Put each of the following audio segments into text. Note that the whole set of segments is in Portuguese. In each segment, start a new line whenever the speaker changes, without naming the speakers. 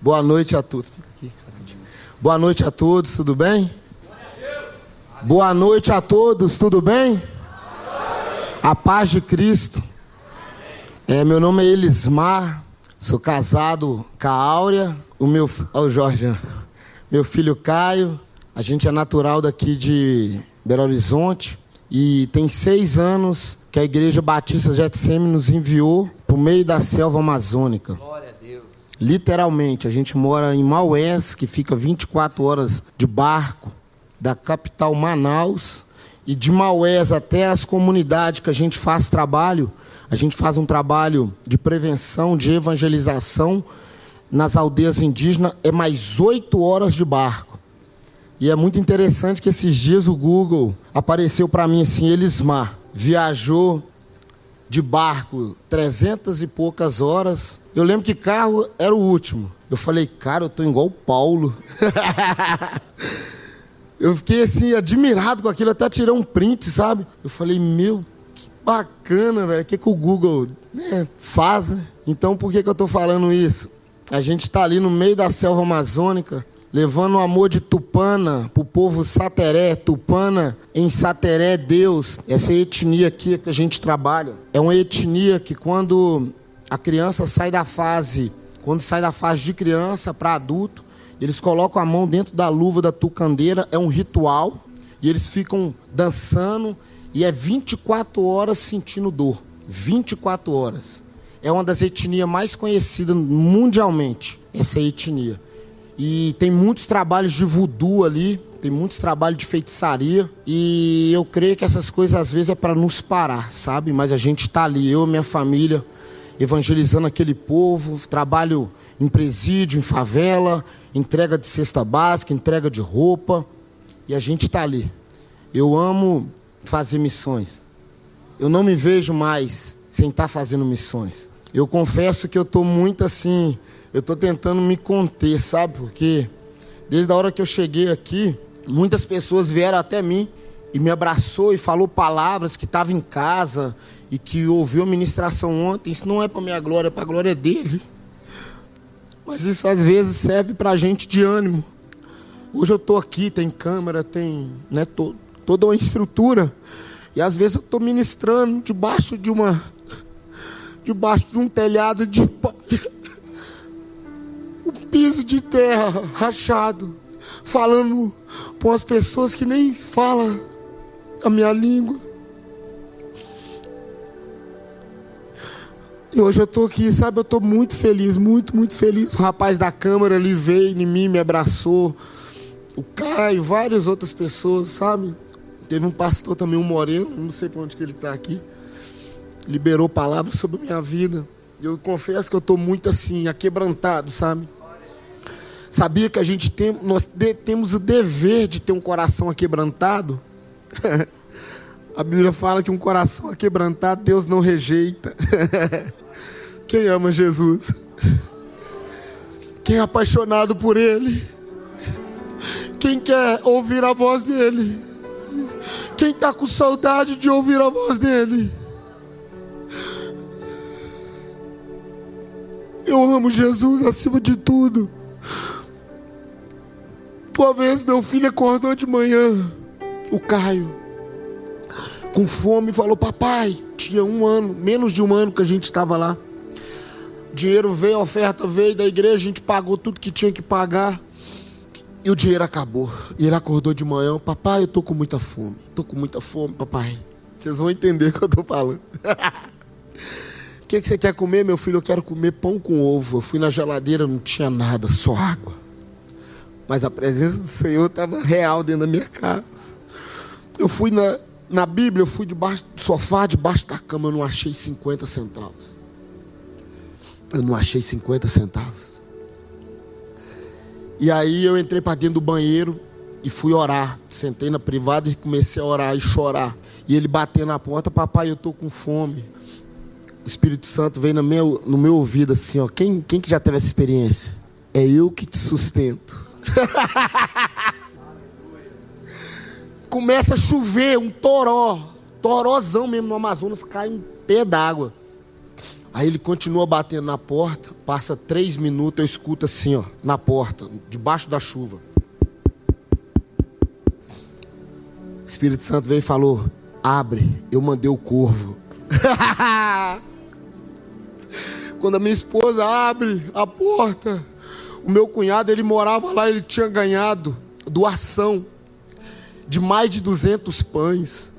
Boa noite a todos. Boa noite a todos, tudo bem? Boa noite a todos, tudo bem? A paz de Cristo. É, meu nome é Elismar, sou casado com a Áurea, o meu, o Jorge, meu filho Caio. A gente é natural daqui de Belo Horizonte e tem seis anos que a Igreja Batista Getsêmen nos enviou para o meio da selva amazônica.
Glória.
Literalmente, a gente mora em Maués, que fica 24 horas de barco da capital Manaus. E de Maués até as comunidades que a gente faz trabalho, a gente faz um trabalho de prevenção, de evangelização nas aldeias indígenas, é mais oito horas de barco. E é muito interessante que esses dias o Google apareceu para mim assim, Elismar, viajou de barco trezentas e poucas horas. Eu lembro que carro era o último. Eu falei, cara, eu tô igual o Paulo. eu fiquei assim, admirado com aquilo, até tirei um print, sabe? Eu falei, meu, que bacana, velho. O que, que o Google né, faz, né? Então, por que, que eu tô falando isso? A gente está ali no meio da selva amazônica, levando o amor de Tupana para o povo Sateré. Tupana em Sateré, Deus. Essa etnia aqui que a gente trabalha é uma etnia que quando a criança sai da fase, quando sai da fase de criança para adulto, eles colocam a mão dentro da luva da tucandeira, é um ritual, e eles ficam dançando e é 24 horas sentindo dor. 24 horas. É uma das etnias mais conhecidas mundialmente, essa etnia. E tem muitos trabalhos de voodoo ali, tem muitos trabalhos de feitiçaria. E eu creio que essas coisas às vezes é para nos parar, sabe? Mas a gente está ali, eu e minha família, evangelizando aquele povo. Trabalho em presídio, em favela, entrega de cesta básica, entrega de roupa. E a gente está ali. Eu amo fazer missões. Eu não me vejo mais sem estar fazendo missões. Eu confesso que eu estou muito assim eu estou tentando me conter, sabe? Porque desde a hora que eu cheguei aqui, muitas pessoas vieram até mim e me abraçou e falou palavras que estava em casa e que ouviu a ministração ontem. Isso não é para minha glória, é para a glória dele. Mas isso às vezes serve para a gente de ânimo. Hoje eu estou aqui, tem câmera, tem né, to, toda uma estrutura. E às vezes eu estou ministrando debaixo de uma. debaixo de um telhado de palha piso de terra rachado, falando com as pessoas que nem falam a minha língua. E hoje eu estou aqui, sabe? Eu estou muito feliz, muito, muito feliz. O rapaz da câmara ali veio em mim, me abraçou. O Caio, várias outras pessoas, sabe? Teve um pastor também, um moreno, não sei para onde que ele está aqui. Liberou palavras sobre a minha vida. Eu confesso que eu estou muito assim, aquebrantado, sabe? Sabia que a gente tem, nós temos o dever de ter um coração aquebrantado? a Bíblia fala que um coração aquebrantado Deus não rejeita. Quem ama Jesus? Quem é apaixonado por Ele? Quem quer ouvir a voz dEle? Quem está com saudade de ouvir a voz dEle? Eu amo Jesus acima de tudo. Uma vez meu filho acordou de manhã, o Caio, com fome, falou: Papai, tinha um ano, menos de um ano que a gente estava lá. dinheiro veio, a oferta veio da igreja, a gente pagou tudo que tinha que pagar. E o dinheiro acabou. E ele acordou de manhã: Papai, eu estou com muita fome. Estou com muita fome, papai. Vocês vão entender o que eu estou falando. O que, que você quer comer, meu filho? Eu quero comer pão com ovo. Eu fui na geladeira, não tinha nada, só água. Mas a presença do Senhor estava real dentro da minha casa. Eu fui na, na Bíblia, eu fui debaixo do sofá, debaixo da cama, eu não achei 50 centavos. Eu não achei 50 centavos. E aí eu entrei para dentro do banheiro e fui orar. Sentei na privada e comecei a orar e chorar. E ele bateu na porta, papai, eu estou com fome. O Espírito Santo veio no meu, no meu ouvido assim, ó. Quem, quem que já teve essa experiência? É eu que te sustento. Começa a chover, um toró, torózão mesmo no Amazonas, cai um pé d'água. Aí ele continua batendo na porta, passa três minutos, eu escuto assim, ó, na porta, debaixo da chuva. O Espírito Santo veio e falou: Abre, eu mandei o corvo. Quando a minha esposa abre a porta, o meu cunhado, ele morava lá, ele tinha ganhado doação de mais de 200 pães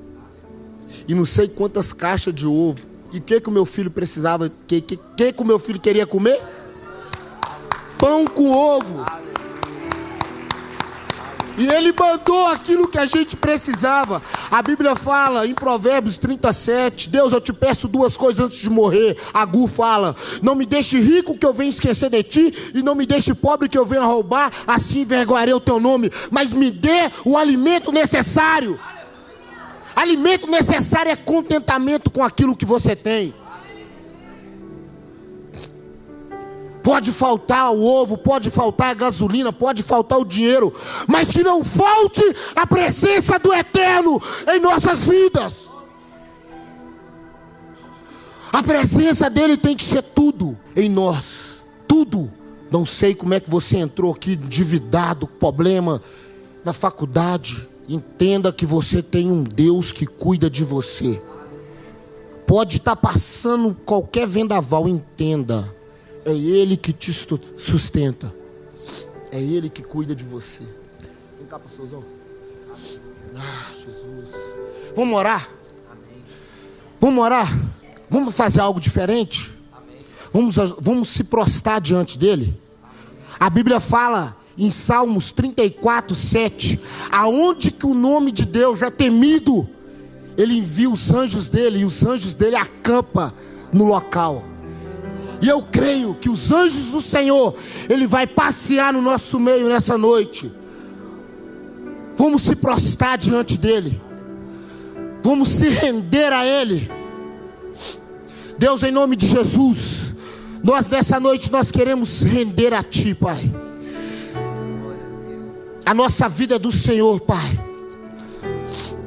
e não sei quantas caixas de ovo. E o que que o meu filho precisava? O que, que, que que o meu filho queria comer? Pão com ovo. E ele mandou aquilo que a gente precisava. A Bíblia fala em Provérbios 37: Deus, eu te peço duas coisas antes de morrer. Agu fala: Não me deixe rico que eu venha esquecer de ti, e não me deixe pobre que eu venha roubar, assim envergonharei o teu nome. Mas me dê o alimento necessário. Alimento necessário é contentamento com aquilo que você tem. Pode faltar o ovo, pode faltar a gasolina, pode faltar o dinheiro, mas que não falte a presença do Eterno em nossas vidas. A presença dele tem que ser tudo em nós, tudo. Não sei como é que você entrou aqui endividado, problema na faculdade. Entenda que você tem um Deus que cuida de você. Pode estar passando qualquer vendaval, entenda é Ele que te sustenta. É Ele que cuida de você. Vem cá, pastorzão. Ah, Jesus. Vamos orar? Vamos orar? Vamos fazer algo diferente? Vamos, vamos se prostrar diante dele? A Bíblia fala em Salmos 34, 7: aonde que o nome de Deus é temido, ele envia os anjos dele e os anjos dele acampam no local. E eu creio que os anjos do Senhor, Ele vai passear no nosso meio nessa noite. Vamos se prostrar diante dEle. Vamos se render a Ele. Deus, em nome de Jesus, nós nessa noite nós queremos render a Ti, Pai. A nossa vida é do Senhor, Pai.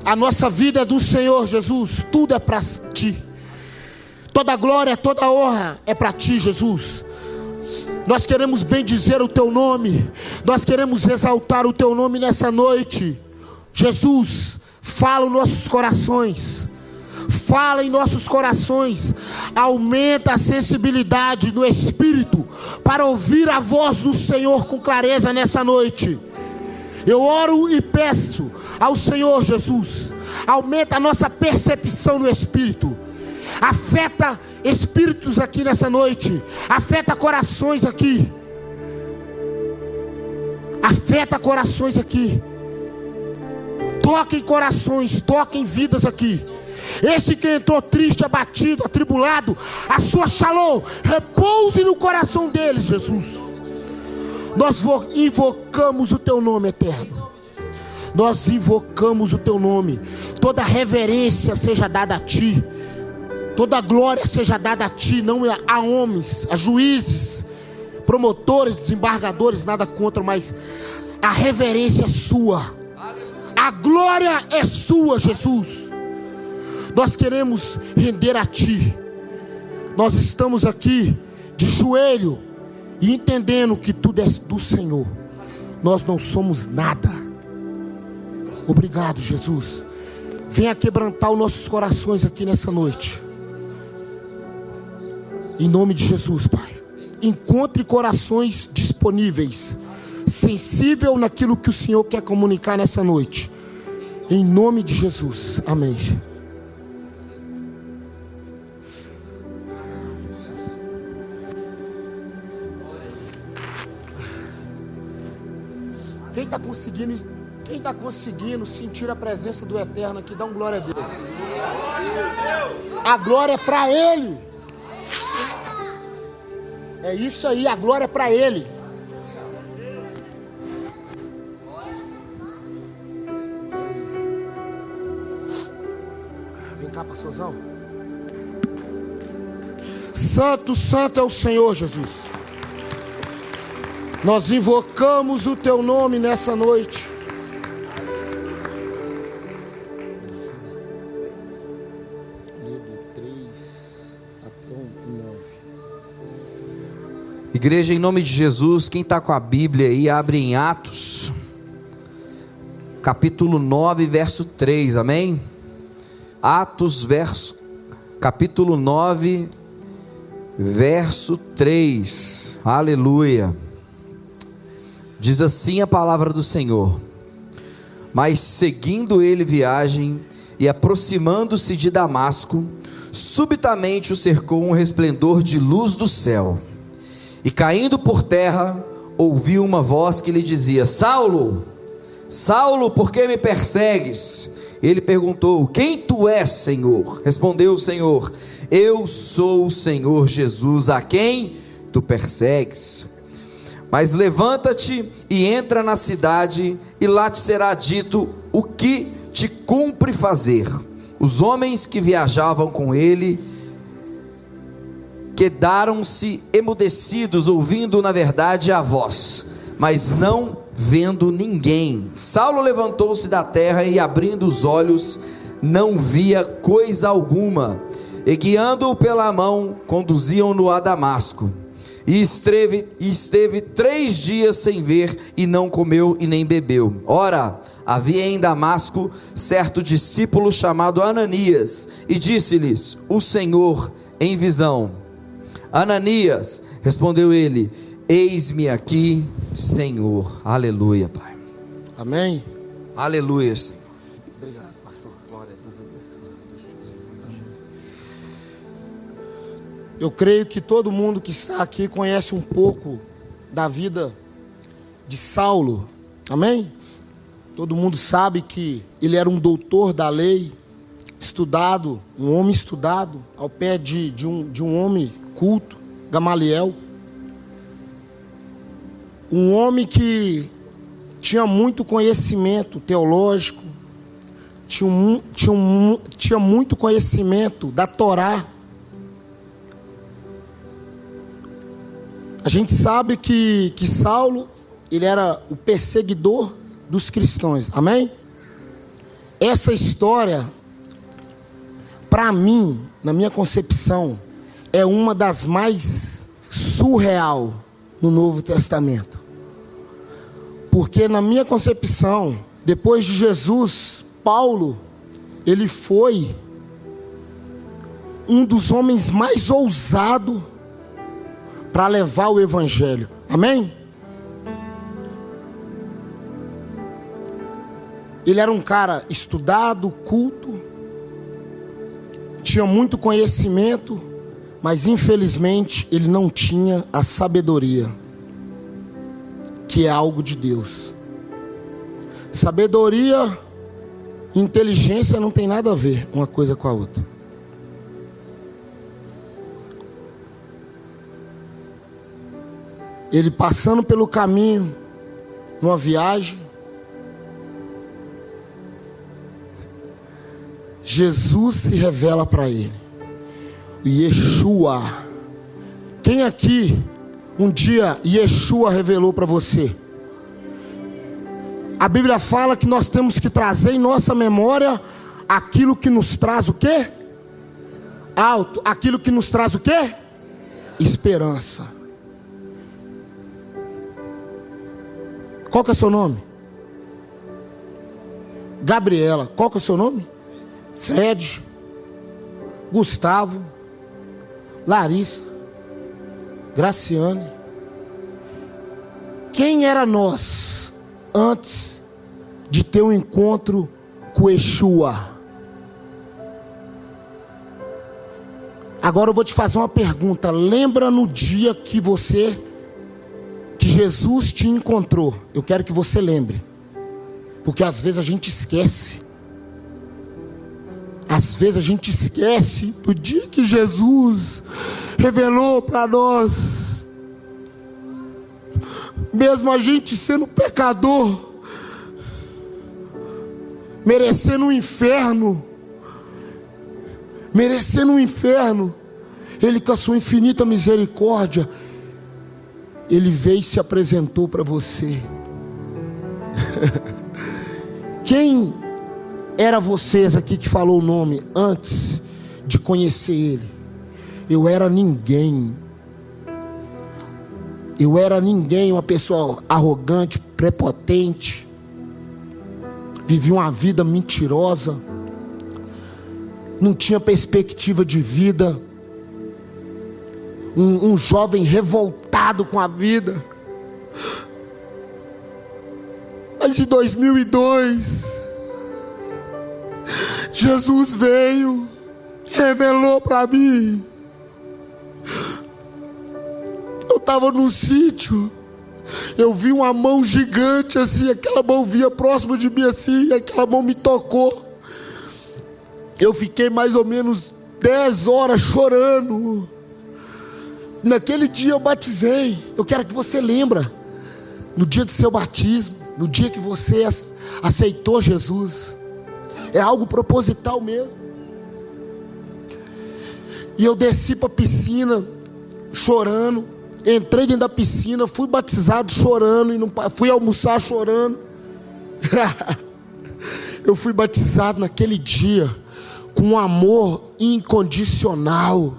A nossa vida é do Senhor, Jesus. Tudo é para Ti. Toda glória, toda honra é para ti, Jesus. Nós queremos bendizer o teu nome, nós queremos exaltar o teu nome nessa noite. Jesus, fala os nossos corações, fala em nossos corações, aumenta a sensibilidade no espírito para ouvir a voz do Senhor com clareza nessa noite. Eu oro e peço ao Senhor Jesus, aumenta a nossa percepção no espírito afeta espíritos aqui nessa noite, afeta corações aqui, afeta corações aqui, toca em corações, toca em vidas aqui. Esse que entrou triste, abatido, atribulado, a sua shalom, repouse no coração deles, Jesus. Nós invocamos o teu nome eterno. Nós invocamos o teu nome. Toda reverência seja dada a ti. Toda glória seja dada a ti, não a homens, a juízes, promotores, desembargadores, nada contra, mas a reverência é sua. A glória é sua, Jesus. Nós queremos render a ti. Nós estamos aqui de joelho e entendendo que tudo é do Senhor. Nós não somos nada. Obrigado, Jesus. Venha quebrantar os nossos corações aqui nessa noite. Em nome de Jesus, Pai. Encontre corações disponíveis, sensível naquilo que o Senhor quer comunicar nessa noite. Em nome de Jesus. Amém. Quem está conseguindo, quem está conseguindo sentir a presença do Eterno aqui, dá um glória a Deus. A glória é para Ele. É isso aí, a glória é para Ele. Isso. Vem cá, pastorzão. Santo, santo é o Senhor Jesus. Nós invocamos o teu nome nessa noite.
Igreja, em nome de Jesus, quem está com a Bíblia aí, abre em Atos, capítulo 9, verso 3, amém? Atos, verso, capítulo 9, verso 3, aleluia. Diz assim a palavra do Senhor: Mas seguindo ele viagem e aproximando-se de Damasco, subitamente o cercou um resplendor de luz do céu e caindo por terra, ouviu uma voz que lhe dizia: Saulo, Saulo, por que me persegues? Ele perguntou: Quem tu és, Senhor? Respondeu o Senhor: Eu sou o Senhor Jesus, a quem tu persegues. Mas levanta-te e entra na cidade, e lá te será dito o que te cumpre fazer. Os homens que viajavam com ele quedaram-se emudecidos, ouvindo na verdade a voz, mas não vendo ninguém. Saulo levantou-se da terra e, abrindo os olhos, não via coisa alguma. E guiando-o pela mão, conduziam-no a Damasco. E esteve, esteve três dias sem ver, e não comeu e nem bebeu. Ora, havia em Damasco certo discípulo chamado Ananias, e disse-lhes: O Senhor, em visão, Ananias, respondeu ele: Eis-me aqui, Senhor. Aleluia, Pai.
Amém.
Aleluia, Senhor.
Obrigado, pastor. Glória a Deus. Eu creio que todo mundo que está aqui conhece um pouco da vida de Saulo. Amém? Todo mundo sabe que ele era um doutor da lei, estudado, um homem estudado, ao pé de, de, um, de um homem culto, Gamaliel. Um homem que tinha muito conhecimento teológico, tinha, um, tinha, um, tinha muito conhecimento da Torá. A gente sabe que, que Saulo, ele era o perseguidor dos cristãos, amém? Essa história, para mim, na minha concepção, é uma das mais surreal no Novo Testamento. Porque na minha concepção, depois de Jesus, Paulo, ele foi um dos homens mais ousados para levar o evangelho. Amém? Ele era um cara estudado, culto, tinha muito conhecimento, mas infelizmente ele não tinha a sabedoria, que é algo de Deus. Sabedoria inteligência não tem nada a ver uma coisa com a outra. Ele passando pelo caminho, numa viagem, Jesus se revela para ele. Yeshua. Quem aqui um dia Yeshua revelou para você? A Bíblia fala que nós temos que trazer em nossa memória aquilo que nos traz o quê? Alto, aquilo que nos traz o quê? Esperança. Qual que é o seu nome? Gabriela. Qual que é o seu nome? Fred. Gustavo. Larissa, Graciane. Quem era nós antes de ter um encontro com Yeshua? Agora eu vou te fazer uma pergunta. Lembra no dia que você, que Jesus te encontrou? Eu quero que você lembre, porque às vezes a gente esquece. Às vezes a gente esquece do dia que Jesus revelou para nós, mesmo a gente sendo pecador, merecendo um inferno, merecendo um inferno, Ele com a sua infinita misericórdia, Ele veio e se apresentou para você. Quem era vocês aqui que falou o nome antes de conhecer Ele. Eu era ninguém. Eu era ninguém, uma pessoa arrogante, prepotente. Vivi uma vida mentirosa. Não tinha perspectiva de vida. Um, um jovem revoltado com a vida. Mas em 2002, Jesus veio, revelou para mim estava no sítio, eu vi uma mão gigante assim, aquela mão vinha próximo de mim assim, e aquela mão me tocou. Eu fiquei mais ou menos 10 horas chorando. Naquele dia eu batizei. Eu quero que você lembra. No dia do seu batismo, no dia que você aceitou Jesus. É algo proposital mesmo. E eu desci para a piscina chorando. Entrei dentro da piscina, fui batizado chorando, e não, fui almoçar chorando. eu fui batizado naquele dia com um amor incondicional.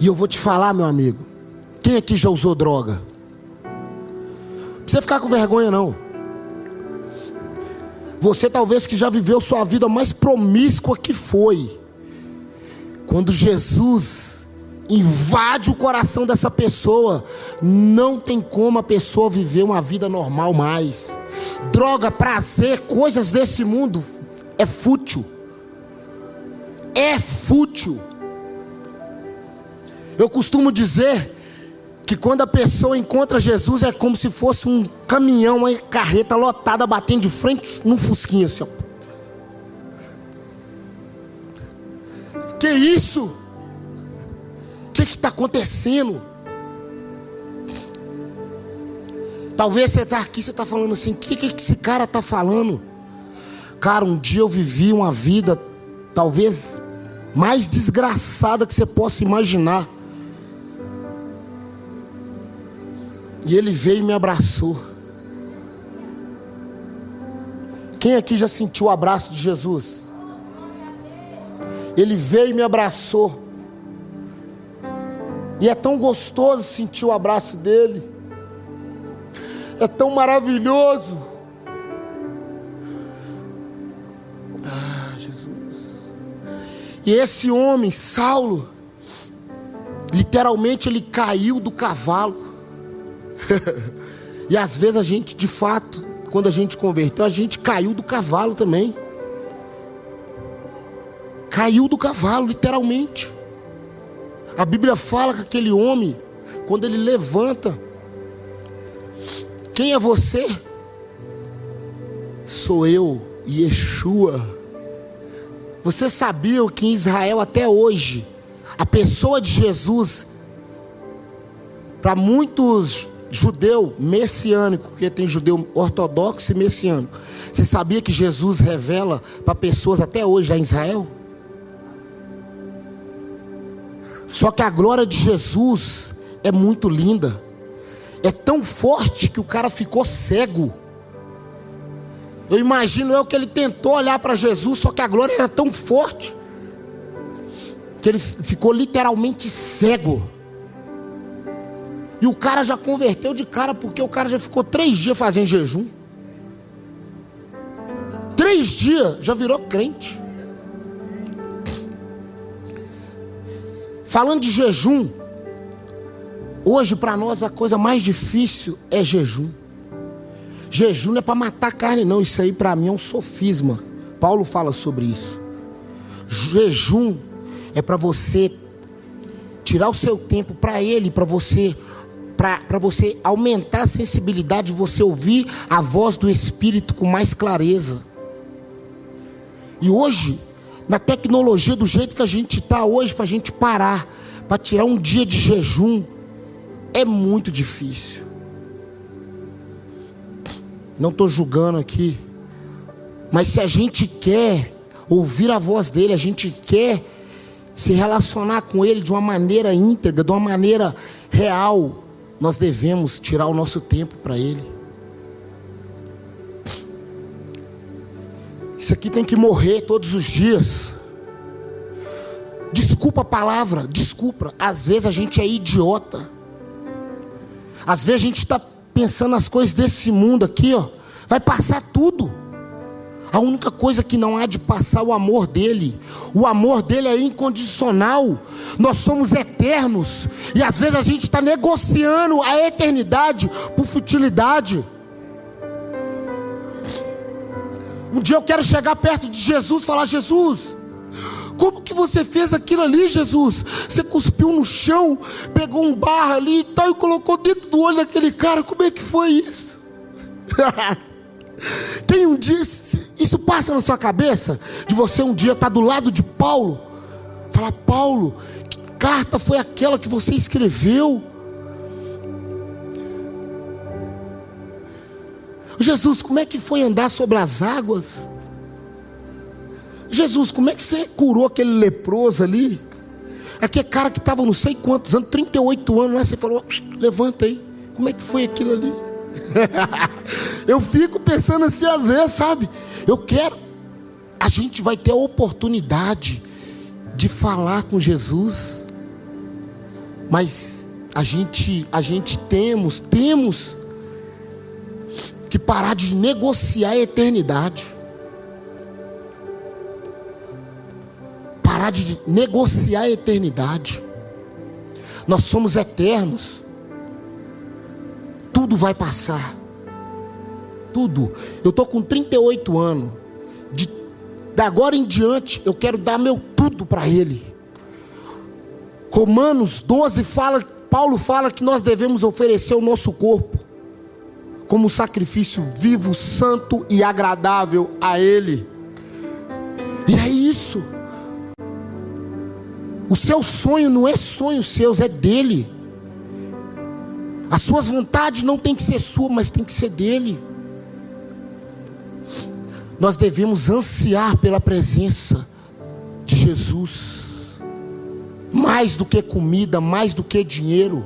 E eu vou te falar, meu amigo, quem aqui já usou droga? Não precisa ficar com vergonha, não. Você talvez que já viveu sua vida mais promíscua que foi quando Jesus invade o coração dessa pessoa, não tem como a pessoa viver uma vida normal mais. Droga, prazer, coisas desse mundo é fútil. É fútil. Eu costumo dizer que quando a pessoa encontra Jesus é como se fosse um caminhão, uma carreta lotada batendo de frente num fusquinha assim, ó. Que isso? O que está acontecendo? Talvez você está aqui, você está falando assim, o que, que esse cara está falando? Cara, um dia eu vivi uma vida, talvez mais desgraçada que você possa imaginar. E ele veio e me abraçou. Quem aqui já sentiu o abraço de Jesus? Ele veio e me abraçou. E é tão gostoso sentir o abraço dele. É tão maravilhoso. Ah, Jesus. E esse homem, Saulo, literalmente ele caiu do cavalo. e às vezes a gente, de fato, quando a gente converteu, a gente caiu do cavalo também caiu do cavalo, literalmente. A Bíblia fala que aquele homem, quando ele levanta, quem é você? Sou eu, Yeshua. Você sabia que em Israel até hoje, a pessoa de Jesus, para muitos judeu messiânico, porque tem judeu ortodoxo e messiânico. Você sabia que Jesus revela para pessoas até hoje lá em Israel? Só que a glória de Jesus é muito linda. É tão forte que o cara ficou cego. Eu imagino eu que ele tentou olhar para Jesus, só que a glória era tão forte que ele ficou literalmente cego. E o cara já converteu de cara porque o cara já ficou três dias fazendo jejum. Três dias já virou crente. Falando de jejum, hoje para nós a coisa mais difícil é jejum. Jejum não é para matar carne, não. Isso aí para mim é um sofisma. Paulo fala sobre isso. Jejum é para você tirar o seu tempo para Ele, para você, para você aumentar a sensibilidade de você ouvir a voz do Espírito com mais clareza. E hoje na tecnologia do jeito que a gente está hoje, para a gente parar, para tirar um dia de jejum, é muito difícil. Não estou julgando aqui, mas se a gente quer ouvir a voz dele, a gente quer se relacionar com ele de uma maneira íntegra, de uma maneira real, nós devemos tirar o nosso tempo para ele. Isso aqui tem que morrer todos os dias. Desculpa a palavra, desculpa. Às vezes a gente é idiota. Às vezes a gente está pensando nas coisas desse mundo aqui, ó. Vai passar tudo. A única coisa que não há de passar o amor dele. O amor dele é incondicional. Nós somos eternos. E às vezes a gente está negociando a eternidade por futilidade. Um dia eu quero chegar perto de Jesus e falar: Jesus, como que você fez aquilo ali, Jesus? Você cuspiu no chão, pegou um barro ali e tal e colocou dentro do olho daquele cara. Como é que foi isso? Tem um dia, isso passa na sua cabeça, de você um dia estar tá do lado de Paulo, falar: Paulo, que carta foi aquela que você escreveu? Jesus, como é que foi andar sobre as águas? Jesus, como é que você curou aquele leproso ali? Aquele cara que estava não sei quantos anos, 38 anos, né? você falou, levanta aí. Como é que foi aquilo ali? eu fico pensando assim às vezes, sabe? Eu quero. A gente vai ter a oportunidade de falar com Jesus, mas a gente, a gente temos, temos que parar de negociar a eternidade. Parar de negociar a eternidade. Nós somos eternos. Tudo vai passar. Tudo. Eu estou com 38 anos. De, da agora em diante, eu quero dar meu tudo para Ele. Romanos 12 fala, Paulo fala que nós devemos oferecer o nosso corpo como sacrifício vivo, santo e agradável a Ele. E é isso. O seu sonho não é sonho seu, é dele. As suas vontades não tem que ser sua, mas tem que ser dele. Nós devemos ansiar pela presença de Jesus, mais do que comida, mais do que dinheiro.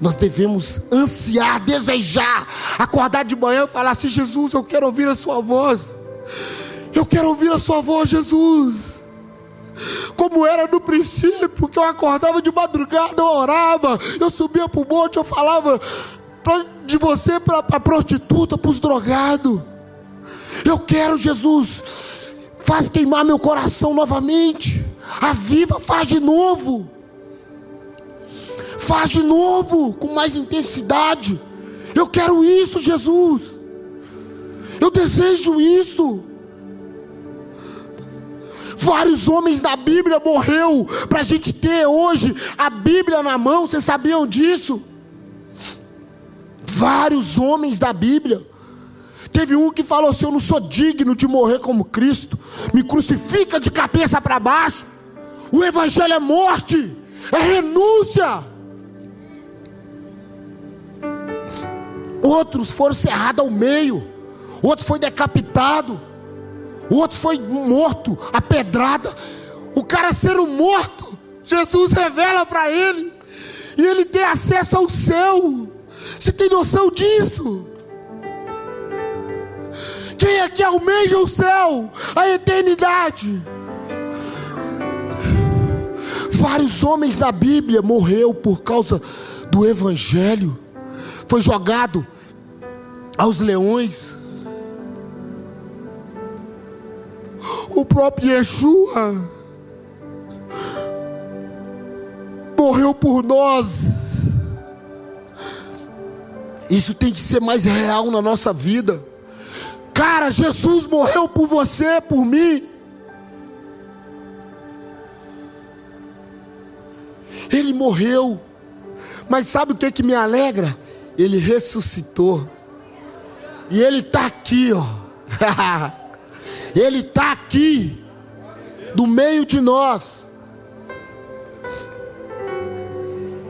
Nós devemos ansiar, desejar, acordar de manhã e falar assim: Jesus, eu quero ouvir a Sua voz. Eu quero ouvir a Sua voz, Jesus. Como era no princípio, que eu acordava de madrugada, eu orava, eu subia para o monte, eu falava pra, de você para a prostituta, para os drogados. Eu quero, Jesus, faz queimar meu coração novamente. Aviva, faz de novo. Faz de novo, com mais intensidade. Eu quero isso, Jesus. Eu desejo isso. Vários homens da Bíblia morreu para a gente ter hoje a Bíblia na mão. Vocês sabiam disso? Vários homens da Bíblia. Teve um que falou assim: Eu não sou digno de morrer como Cristo. Me crucifica de cabeça para baixo. O Evangelho é morte, é renúncia. Outros foram cerrados ao meio. Outro foi decapitado. Outro foi morto, a pedrada. O cara sendo morto, Jesus revela para ele. E ele tem acesso ao céu. Você tem noção disso? Quem é que almeja o céu, a eternidade? Vários homens da Bíblia morreu por causa do evangelho. Foi jogado aos leões. O próprio Yeshua morreu por nós. Isso tem que ser mais real na nossa vida. Cara, Jesus morreu por você, por mim. Ele morreu. Mas sabe o que, que me alegra? Ele ressuscitou. E Ele está aqui, ó. Ele está aqui, do meio de nós.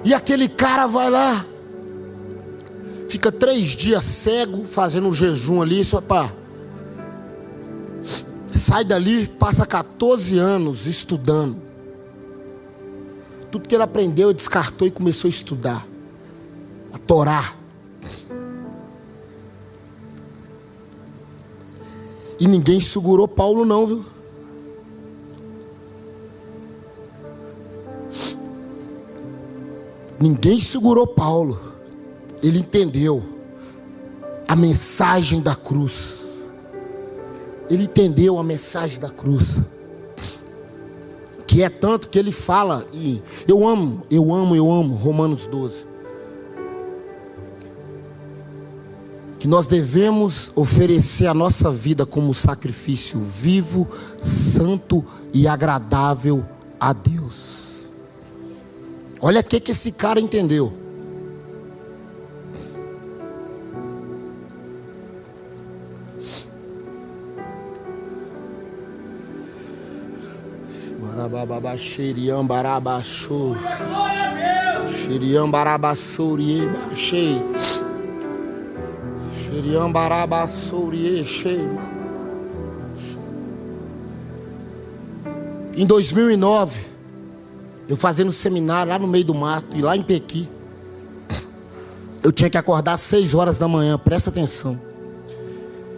E aquele cara vai lá, fica três dias cego, fazendo um jejum ali, só para. Sai dali, passa 14 anos estudando. Tudo que ele aprendeu, ele descartou e começou a estudar. A Torá. E ninguém segurou Paulo, não, viu? Ninguém segurou Paulo. Ele entendeu a mensagem da cruz. Ele entendeu a mensagem da cruz. Que é tanto que ele fala, e eu amo, eu amo, eu amo, Romanos 12. Que nós devemos oferecer a nossa vida como sacrifício vivo, santo e agradável a Deus. Olha o que, esse cara entendeu. Barababa xeriam barabaxô. Xeriam barabassourie baixei. Em 2009, eu fazendo seminário lá no meio do mato e lá em Pequi. Eu tinha que acordar às 6 horas da manhã, presta atenção.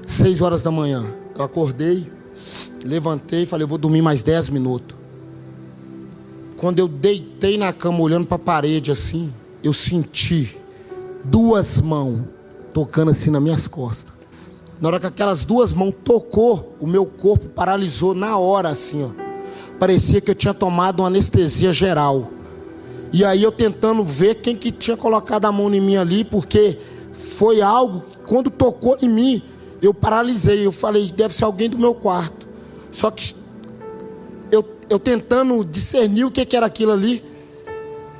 6 horas da manhã. Eu acordei, levantei e falei, eu vou dormir mais 10 minutos. Quando eu deitei na cama olhando para a parede assim, eu senti duas mãos tocando assim nas minhas costas. Na hora que aquelas duas mãos tocou, o meu corpo paralisou na hora assim, ó. Parecia que eu tinha tomado uma anestesia geral. E aí eu tentando ver quem que tinha colocado a mão em mim ali, porque foi algo, quando tocou em mim, eu paralisei. Eu falei, deve ser alguém do meu quarto. Só que eu, eu tentando discernir o que, que era aquilo ali,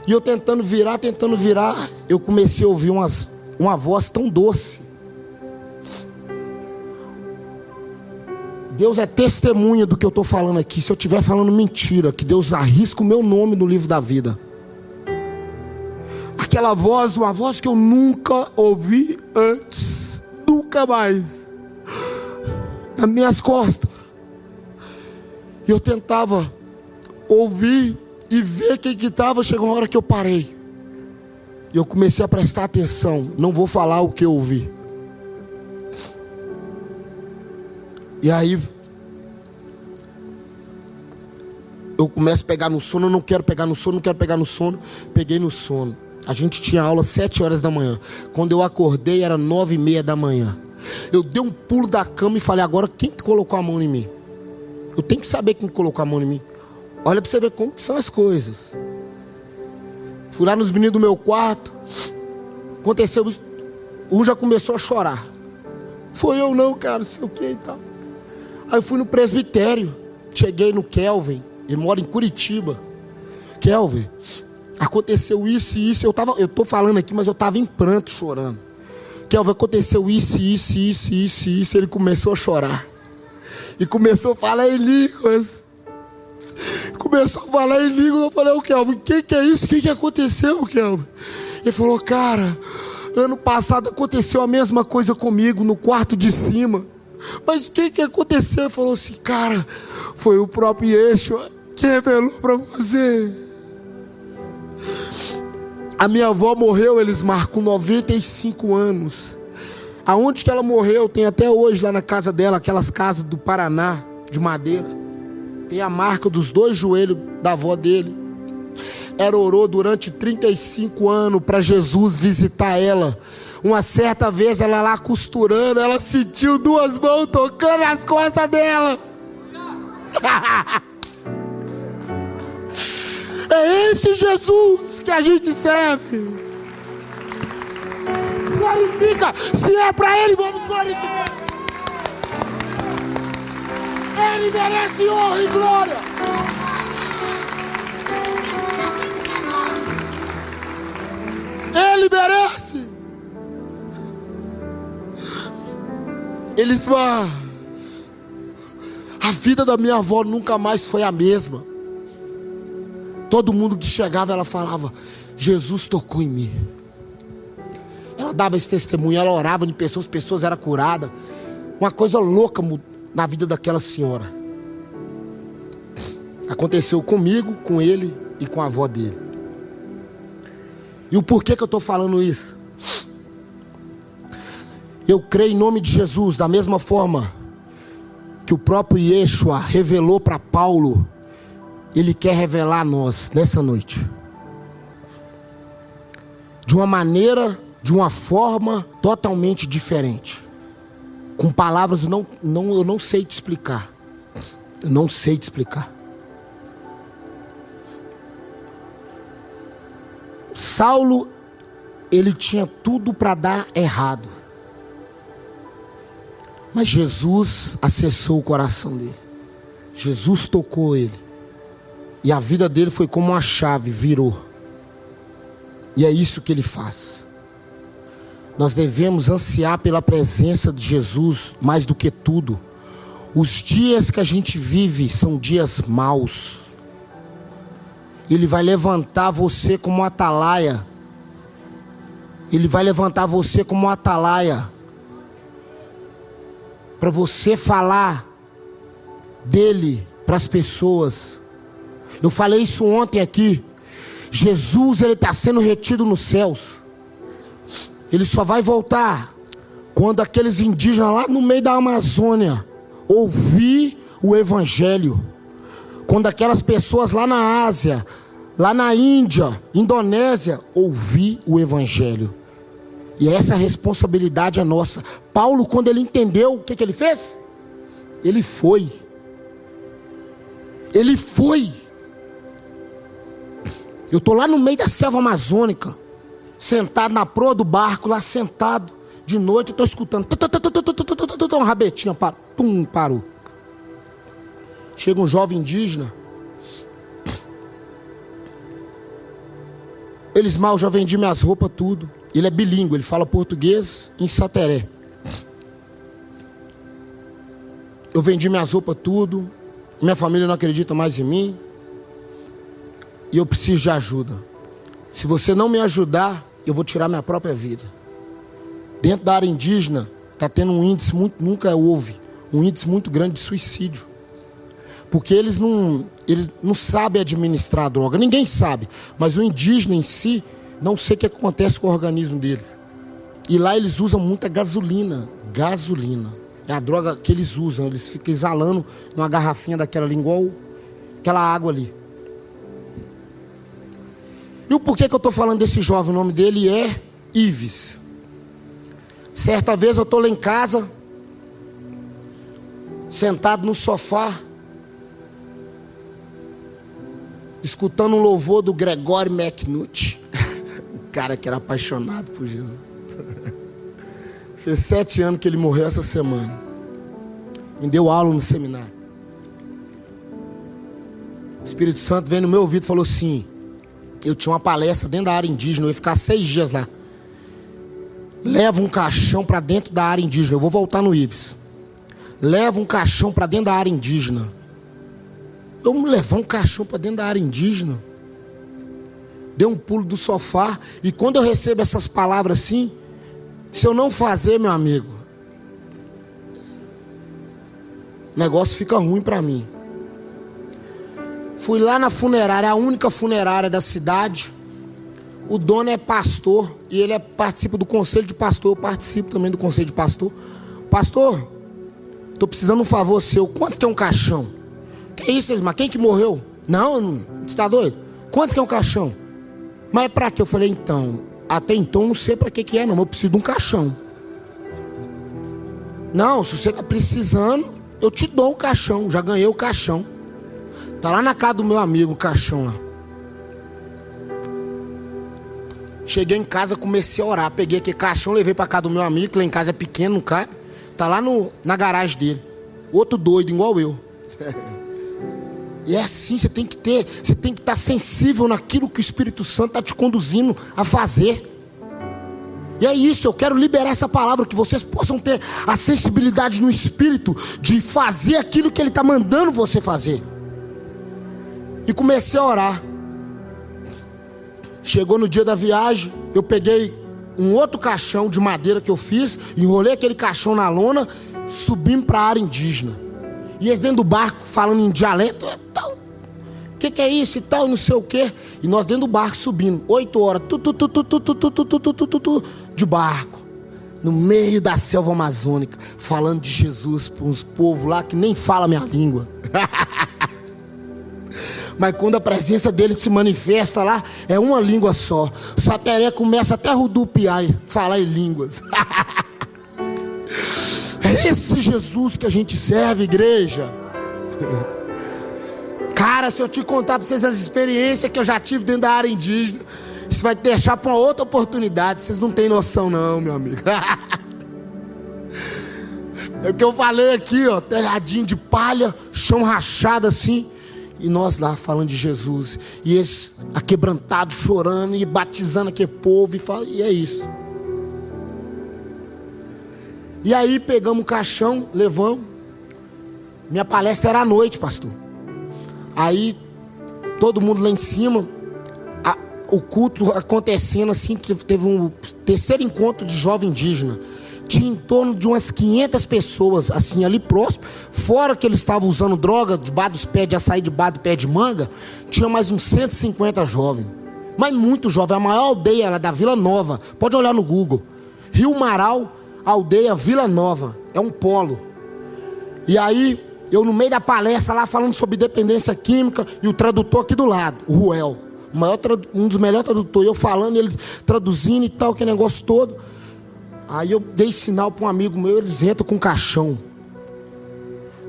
e eu tentando virar, tentando virar, eu comecei a ouvir umas, uma voz tão doce. Deus é testemunha do que eu estou falando aqui. Se eu estiver falando mentira, que Deus arrisca o meu nome no livro da vida. Aquela voz, uma voz que eu nunca ouvi antes, nunca mais, nas minhas costas. E eu tentava ouvir e ver quem que estava. Chegou uma hora que eu parei. E eu comecei a prestar atenção. Não vou falar o que eu ouvi. E aí eu começo a pegar no sono, eu não quero pegar no sono, não quero pegar no sono. Peguei no sono. A gente tinha aula às sete horas da manhã. Quando eu acordei era nove e meia da manhã. Eu dei um pulo da cama e falei, agora quem que colocou a mão em mim? Eu tenho que saber quem colocou a mão em mim. Olha para você ver como são as coisas. Fui lá nos meninos do meu quarto. Aconteceu isso. Um já começou a chorar. Foi eu não, cara, não sei o que e tal. Aí eu fui no presbitério. Cheguei no Kelvin. Ele mora em Curitiba. Kelvin, aconteceu isso e isso. Eu tava, eu tô falando aqui, mas eu estava em pranto chorando. Kelvin, aconteceu isso, isso, isso, isso, isso. Ele começou a chorar. E começou a falar línguas. Começou a falar em línguas. Eu falei, o Kelvin, o que, que é isso? O que, que aconteceu, Kelvin? Ele falou, cara, ano passado aconteceu a mesma coisa comigo no quarto de cima. Mas o que, que aconteceu? Ele falou assim, cara, foi o próprio Yeshua que revelou para você. A minha avó morreu, eles marcam 95 anos. Aonde que ela morreu, tem até hoje lá na casa dela, aquelas casas do Paraná, de madeira. Tem a marca dos dois joelhos da avó dele. Ela orou durante 35 anos para Jesus visitar ela. Uma certa vez ela lá costurando, ela sentiu duas mãos tocando as costas dela. é esse Jesus que a gente serve glorifica. Se é para Ele, vamos glorificar. Ele merece honra e glória. Ele merece. Eles vão. A vida da minha avó nunca mais foi a mesma. Todo mundo que chegava, ela falava: Jesus tocou em mim. Ela dava esse testemunho, ela orava em pessoas, pessoas eram curadas. Uma coisa louca na vida daquela senhora. Aconteceu comigo, com ele e com a avó dele. E o porquê que eu estou falando isso? Eu creio em nome de Jesus, da mesma forma que o próprio Yeshua revelou para Paulo, ele quer revelar a nós nessa noite. de uma maneira, de uma forma totalmente diferente. Com palavras não, não, eu não sei te explicar. Eu não sei te explicar. Saulo, ele tinha tudo para dar errado. Mas Jesus acessou o coração dele. Jesus tocou ele. E a vida dele foi como uma chave, virou. E é isso que ele faz. Nós devemos ansiar pela presença de Jesus mais do que tudo. Os dias que a gente vive são dias maus. Ele vai levantar você como um atalaia. Ele vai levantar você como um atalaia. Para você falar dele para as pessoas. Eu falei isso ontem aqui. Jesus ele está sendo retido nos céus. Ele só vai voltar quando aqueles indígenas lá no meio da Amazônia ouvir o evangelho. Quando aquelas pessoas lá na Ásia, lá na Índia, Indonésia, ouvir o evangelho. E essa responsabilidade é nossa. Paulo, quando ele entendeu, o que, que ele fez? Ele foi. Ele foi. Eu estou lá no meio da selva amazônica, sentado na proa do barco, lá sentado, de noite, eu estou escutando. Uma rabetinha, pum, parou. Chega um jovem indígena. Eles mal já vendi minhas roupas, tudo. Ele é bilíngue, ele fala português em sateré. Eu vendi minhas roupas, tudo. Minha família não acredita mais em mim. E eu preciso de ajuda. Se você não me ajudar, eu vou tirar minha própria vida. Dentro da área indígena, está tendo um índice muito, nunca houve, um índice muito grande de suicídio. Porque eles não, eles não sabem administrar a droga, ninguém sabe. Mas o indígena em si, não sei o que acontece com o organismo deles. E lá eles usam muita gasolina. Gasolina. É a droga que eles usam. Eles ficam exalando numa garrafinha daquela ali, igual aquela água ali. E o porquê que eu estou falando desse jovem? O nome dele é Ives. Certa vez eu estou lá em casa, sentado no sofá, escutando um louvor do Gregório McNutt cara que era apaixonado por Jesus. Fez sete anos que ele morreu essa semana. Me deu aula no seminário. O Espírito Santo veio no meu ouvido e falou assim: Eu tinha uma palestra dentro da área indígena, eu ia ficar seis dias lá. Leva um caixão para dentro da área indígena. Eu vou voltar no Ives. Leva um caixão para dentro da área indígena. Eu me levar um caixão para dentro da área indígena dei um pulo do sofá. E quando eu recebo essas palavras assim, se eu não fazer, meu amigo, o negócio fica ruim para mim. Fui lá na funerária, a única funerária da cidade. O dono é pastor e ele é, participa do conselho de pastor. Eu participo também do conselho de pastor. Pastor, estou precisando de um favor seu. Quantos é um caixão? Que isso, irmão? Quem que morreu? Não, você está doido? Quantos que é um caixão? Mas é para que? Eu falei, então, até então não sei para que, que é, não. Eu preciso de um caixão. Não, se você está precisando, eu te dou um caixão. Já ganhei o caixão. Tá lá na casa do meu amigo caixão lá. Cheguei em casa, comecei a orar. Peguei aquele caixão, levei para casa do meu amigo, que lá em casa é pequeno, não cabe. Tá lá no, na garagem dele. Outro doido, igual eu. E é assim, você tem que ter, você tem que estar sensível naquilo que o Espírito Santo está te conduzindo a fazer. E é isso, eu quero liberar essa palavra, que vocês possam ter a sensibilidade no Espírito de fazer aquilo que Ele está mandando você fazer. E comecei a orar. Chegou no dia da viagem, eu peguei um outro caixão de madeira que eu fiz, enrolei aquele caixão na lona, subimos para a área indígena. E eles dentro do barco falando em dialeto, tal. O que, que é isso e tal, não sei o quê. E nós dentro do barco subindo, oito horas, tu, tu, tu, tu, tu, tu, tu, tu, tu, tu, tu, tu, de barco. No meio da selva amazônica, falando de Jesus para uns povos lá que nem falam a minha língua. Mas quando a presença dele se manifesta lá, é uma língua só. Sateré começa até a rodopiar, falar em línguas. é esse Jesus que a gente serve, igreja. Cara, se eu te contar para vocês as experiências que eu já tive dentro da área indígena, isso vai deixar para outra oportunidade. Vocês não têm noção, não, meu amigo. é o que eu falei aqui, ó, telhadinho de palha, chão rachado assim. E nós lá falando de Jesus. E eles aquebrantados, chorando e batizando aquele povo. E, fala, e é isso. E aí pegamos o caixão, levamos. Minha palestra era à noite, pastor. Aí todo mundo lá em cima, a, o culto acontecendo assim, que teve um terceiro encontro de jovem indígena. Tinha em torno de umas 500 pessoas assim ali próximo, fora que eles estavam usando droga debaixo dos pés de açaí, debaixo do pé de manga, tinha mais uns 150 jovens. Mas muito jovem, a maior aldeia era da Vila Nova. Pode olhar no Google. Rio Maral, aldeia Vila Nova. É um polo. E aí eu no meio da palestra lá falando sobre dependência química e o tradutor aqui do lado, o Ruel, um dos melhores tradutores, eu falando, ele traduzindo e tal, aquele negócio todo. Aí eu dei sinal para um amigo meu, eles entram com caixão.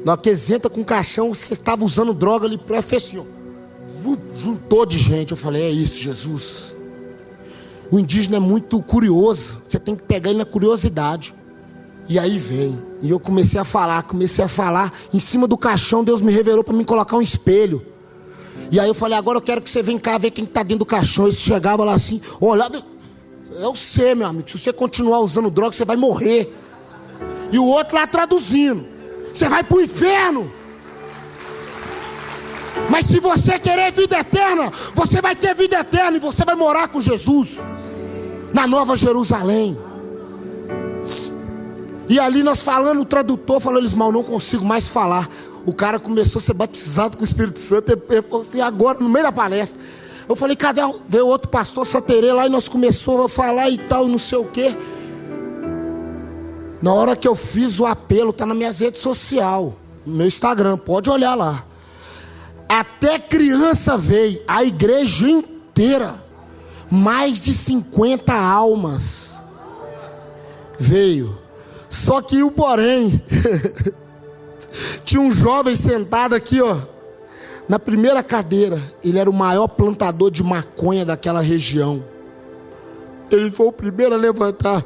Na hora que eles entram com caixão, os que estavam usando droga ali, fez assim, juntou de gente. Eu falei, é isso, Jesus. O indígena é muito curioso, você tem que pegar ele na curiosidade. E aí vem. E eu comecei a falar, comecei a falar. Em cima do caixão, Deus me revelou para mim colocar um espelho. E aí eu falei, agora eu quero que você venha cá ver quem está dentro do caixão. Ele chegava lá assim, olhava. Eu sei, meu amigo. Se você continuar usando droga, você vai morrer. E o outro lá traduzindo. Você vai para o inferno. Mas se você querer vida eterna, você vai ter vida eterna e você vai morar com Jesus na Nova Jerusalém. E ali nós falando, o tradutor falou: Elismal, não consigo mais falar. O cara começou a ser batizado com o Espírito Santo. Falei, agora, no meio da palestra. Eu falei, cadê? Veio outro pastor Saterê lá e nós começamos a falar e tal, não sei o quê. Na hora que eu fiz o apelo, está nas minhas redes sociais, no meu Instagram, pode olhar lá. Até criança veio, a igreja inteira, mais de 50 almas veio. Só que o porém, tinha um jovem sentado aqui, ó, na primeira cadeira. Ele era o maior plantador de maconha daquela região. Ele foi o primeiro a levantar.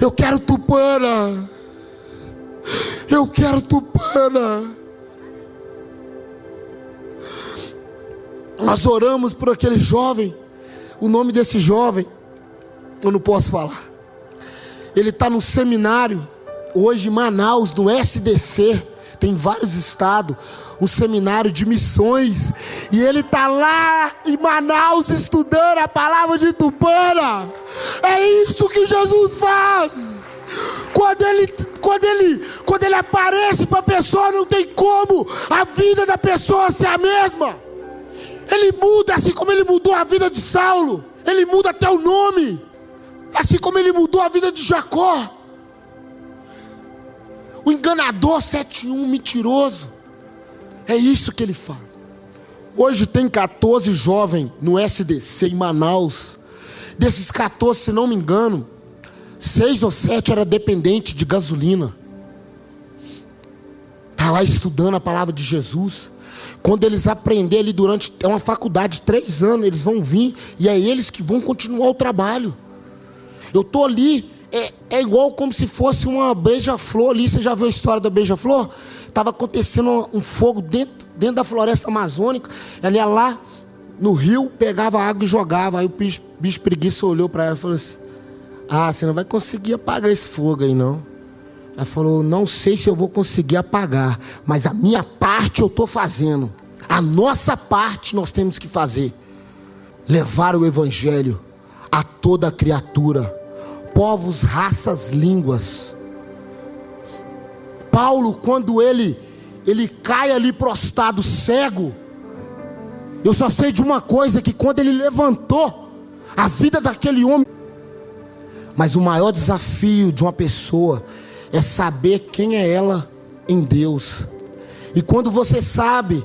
Eu quero tupana. Eu quero tupana. Nós oramos por aquele jovem. O nome desse jovem, eu não posso falar. Ele está no seminário hoje em Manaus, no SDC, tem vários estados, um seminário de missões, e ele está lá em Manaus estudando a palavra de Tupana. É isso que Jesus faz. Quando ele, quando ele, quando ele aparece para a pessoa, não tem como a vida da pessoa ser a mesma. Ele muda, assim como ele mudou a vida de Saulo, ele muda até o nome, assim como ele mudou a vida de Jacó o enganador 71, mentiroso. É isso que ele faz. Hoje tem 14 jovens no SDC em Manaus. Desses 14, se não me engano, seis ou sete era dependente de gasolina. Está lá estudando a palavra de Jesus. Quando eles aprenderem ali durante é uma faculdade de três anos, eles vão vir e é eles que vão continuar o trabalho. Eu estou ali é, é igual como se fosse uma beija-flor ali. Você já viu a história da beija-flor? Estava acontecendo um fogo dentro, dentro da floresta amazônica. Ela ia lá no rio, pegava água e jogava. Aí o bicho, bicho preguiça olhou para ela e falou assim: Ah, você não vai conseguir apagar esse fogo aí não. Ela falou: Não sei se eu vou conseguir apagar, mas a minha parte eu estou fazendo. A nossa parte nós temos que fazer. Levar o evangelho a toda criatura povos, raças, línguas. Paulo, quando ele ele cai ali prostrado cego, eu só sei de uma coisa que quando ele levantou a vida daquele homem, mas o maior desafio de uma pessoa é saber quem é ela em Deus. E quando você sabe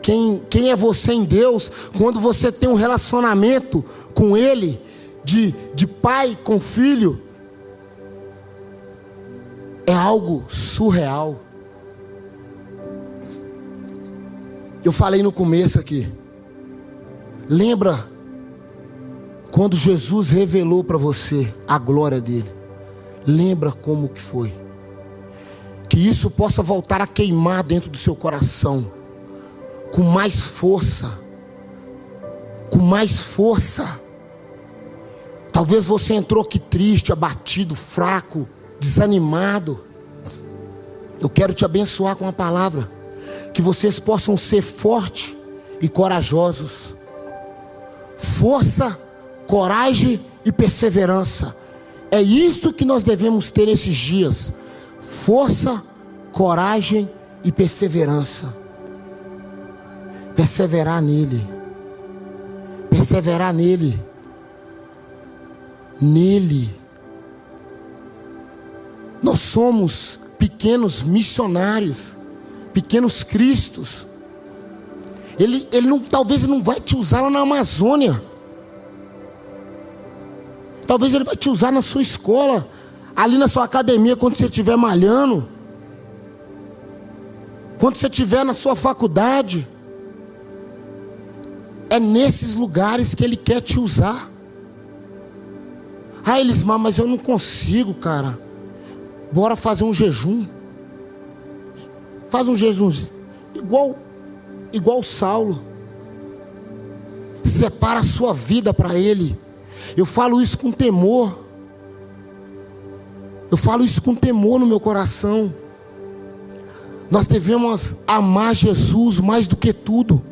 quem, quem é você em Deus, quando você tem um relacionamento com Ele, de, de pai com filho, é algo surreal. Eu falei no começo aqui. Lembra quando Jesus revelou para você a glória dele? Lembra como que foi? Que isso possa voltar a queimar dentro do seu coração com mais força. Com mais força. Talvez você entrou aqui triste, abatido, fraco, desanimado. Eu quero te abençoar com a palavra. Que vocês possam ser fortes e corajosos. Força, coragem e perseverança. É isso que nós devemos ter nesses dias. Força, coragem e perseverança. Perseverar nele. Perseverar nele. Nele. Nós somos pequenos missionários, pequenos cristos. Ele, ele não, talvez ele não vai te usar lá na Amazônia. Talvez ele vai te usar na sua escola, ali na sua academia, quando você estiver malhando. Quando você estiver na sua faculdade. É nesses lugares que ele quer te usar. Ah, Elismar, mas eu não consigo, cara. Bora fazer um jejum. Faz um jejum igual igual Saulo. Separa a sua vida para ele. Eu falo isso com temor. Eu falo isso com temor no meu coração. Nós devemos amar Jesus mais do que tudo.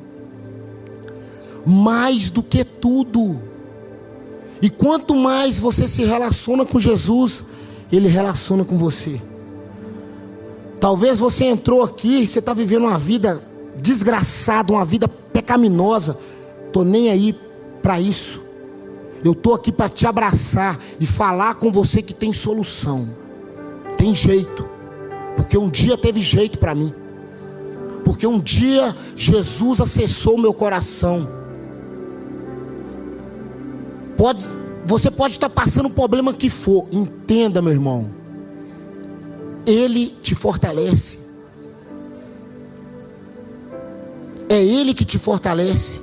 Mais do que tudo. E quanto mais você se relaciona com Jesus, ele relaciona com você. Talvez você entrou aqui, você está vivendo uma vida desgraçada, uma vida pecaminosa. Tô nem aí para isso. Eu tô aqui para te abraçar e falar com você que tem solução. Tem jeito. Porque um dia teve jeito para mim. Porque um dia Jesus acessou meu coração. Pode você pode estar passando o problema que for, entenda, meu irmão. Ele te fortalece. É Ele que te fortalece.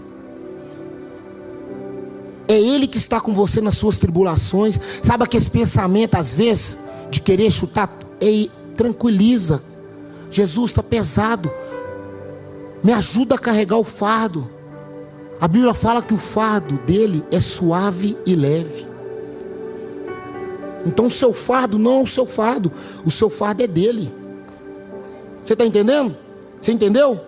É Ele que está com você nas suas tribulações. Sabe aquele pensamento, às vezes, de querer chutar? Ei, tranquiliza. Jesus está pesado. Me ajuda a carregar o fardo. A Bíblia fala que o fardo dele é suave e leve. Então o seu fardo não é o seu fardo, o seu fardo é dele. Você está entendendo? Você entendeu?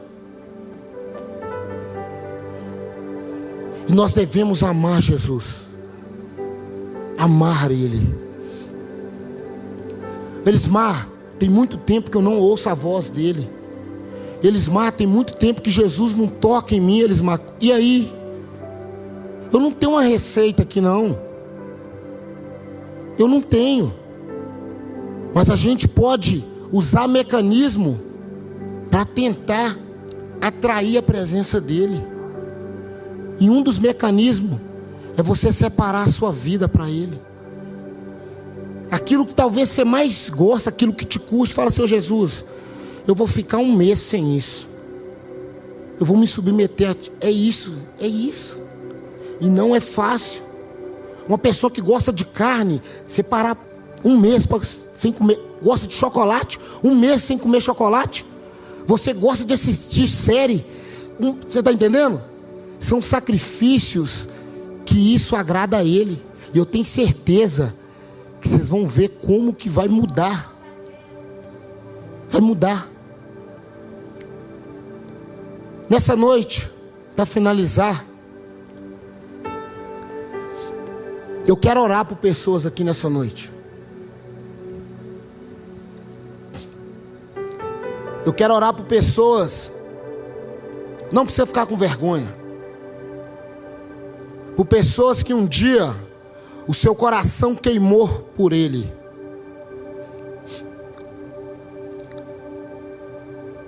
E nós devemos amar Jesus, amar Ele. Elismar, tem muito tempo que eu não ouço a voz dele. Elismar, tem muito tempo que Jesus não toca em mim, Elismar. E aí? Eu não tenho uma receita aqui não. Eu não tenho. Mas a gente pode usar mecanismo para tentar atrair a presença dele. E um dos mecanismos é você separar a sua vida para ele. Aquilo que talvez você mais gosta, aquilo que te custa, fala, Senhor Jesus, eu vou ficar um mês sem isso. Eu vou me submeter a. É isso, é isso. E não é fácil. Uma pessoa que gosta de carne, separar um mês pra, sem comer, gosta de chocolate, um mês sem comer chocolate. Você gosta de assistir série. Um, você está entendendo? São sacrifícios que isso agrada a Ele. E eu tenho certeza que vocês vão ver como que vai mudar. Vai mudar. Nessa noite, para finalizar, eu quero orar por pessoas aqui nessa noite. Eu quero orar por pessoas, não precisa ficar com vergonha, por pessoas que um dia o seu coração queimou por Ele.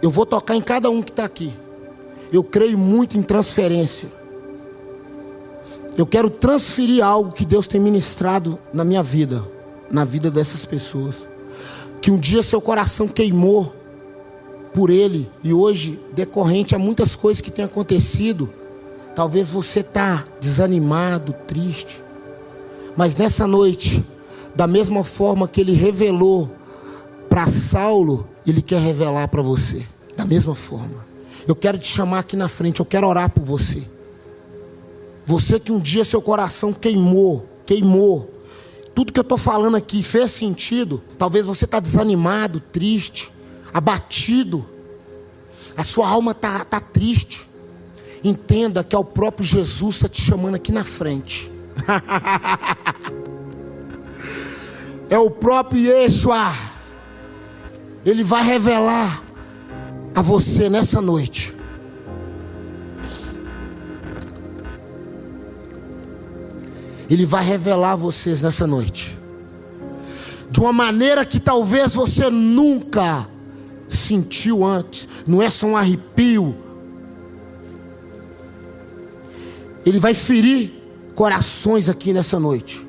Eu vou tocar em cada um que está aqui. Eu creio muito em transferência. Eu quero transferir algo que Deus tem ministrado na minha vida, na vida dessas pessoas. Que um dia seu coração queimou por Ele e hoje, decorrente a muitas coisas que têm acontecido, talvez você está desanimado, triste. Mas nessa noite, da mesma forma que Ele revelou para Saulo, Ele quer revelar para você. Da mesma forma. Eu quero te chamar aqui na frente, eu quero orar por você. Você que um dia seu coração queimou, queimou. Tudo que eu estou falando aqui fez sentido. Talvez você está desanimado, triste, abatido. A sua alma está tá triste. Entenda que é o próprio Jesus está te chamando aqui na frente. é o próprio Yeshua. Ele vai revelar a você nessa noite. Ele vai revelar a vocês nessa noite. De uma maneira que talvez você nunca sentiu antes. Não é só um arrepio. Ele vai ferir corações aqui nessa noite.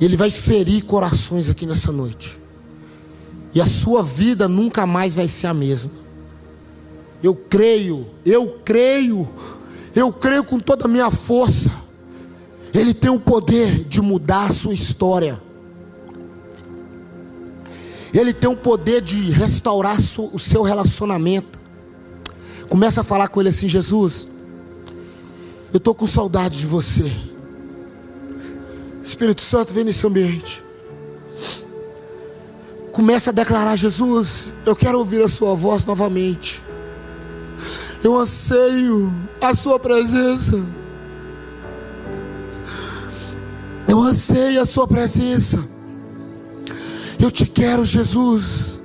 Ele vai ferir corações aqui nessa noite. E a sua vida nunca mais vai ser a mesma. Eu creio, eu creio, eu creio com toda a minha força. Ele tem o poder de mudar a sua história. Ele tem o poder de restaurar o seu relacionamento. Começa a falar com ele assim: Jesus, eu estou com saudade de você. Espírito Santo, vem nesse ambiente. Começa a declarar: Jesus, eu quero ouvir a Sua voz novamente. Eu anseio a Sua presença. Eu anseio a Sua presença. Eu te quero, Jesus.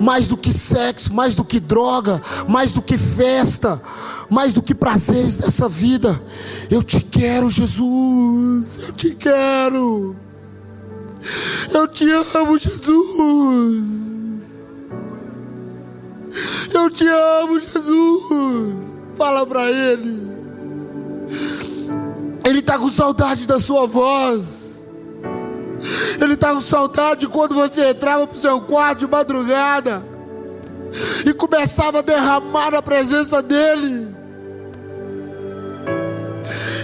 Mais do que sexo, mais do que droga, mais do que festa, mais do que prazeres dessa vida. Eu te quero, Jesus. Eu te quero. Eu te amo, Jesus. Eu te amo, Jesus. Fala para Ele. Ele está com saudade da sua voz. Ele está com saudade quando você entrava para o seu quarto de madrugada e começava a derramar na presença dEle.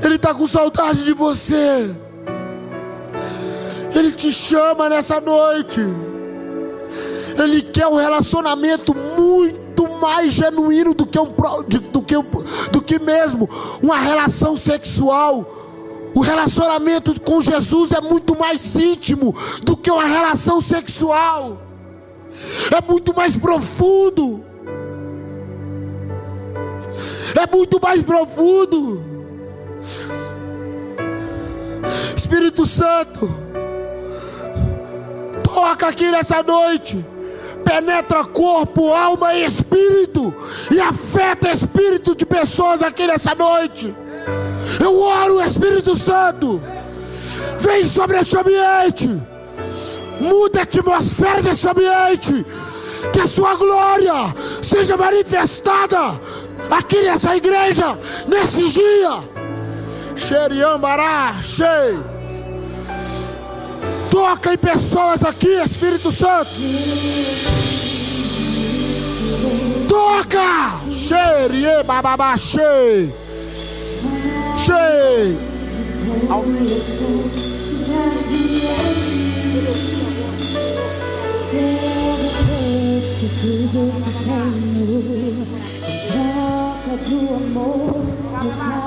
Ele está com saudade de você. Ele te chama nessa noite. Ele quer um relacionamento muito mais genuíno do que, um, do, que, do que mesmo uma relação sexual. O relacionamento com Jesus é muito mais íntimo do que uma relação sexual. É muito mais profundo. É muito mais profundo. Espírito Santo toca aqui nessa noite. Penetra corpo, alma e espírito. E afeta espírito de pessoas aqui nessa noite. Eu oro, Espírito Santo. Vem sobre este ambiente. Muda a atmosfera desse ambiente. Que a sua glória seja manifestada aqui nessa igreja, nesse dia. Xeriambará, cheio. Toca em pessoas aqui, Espírito Santo. Toca! Xerie bababá, cheio. Cheio. Troca do amor,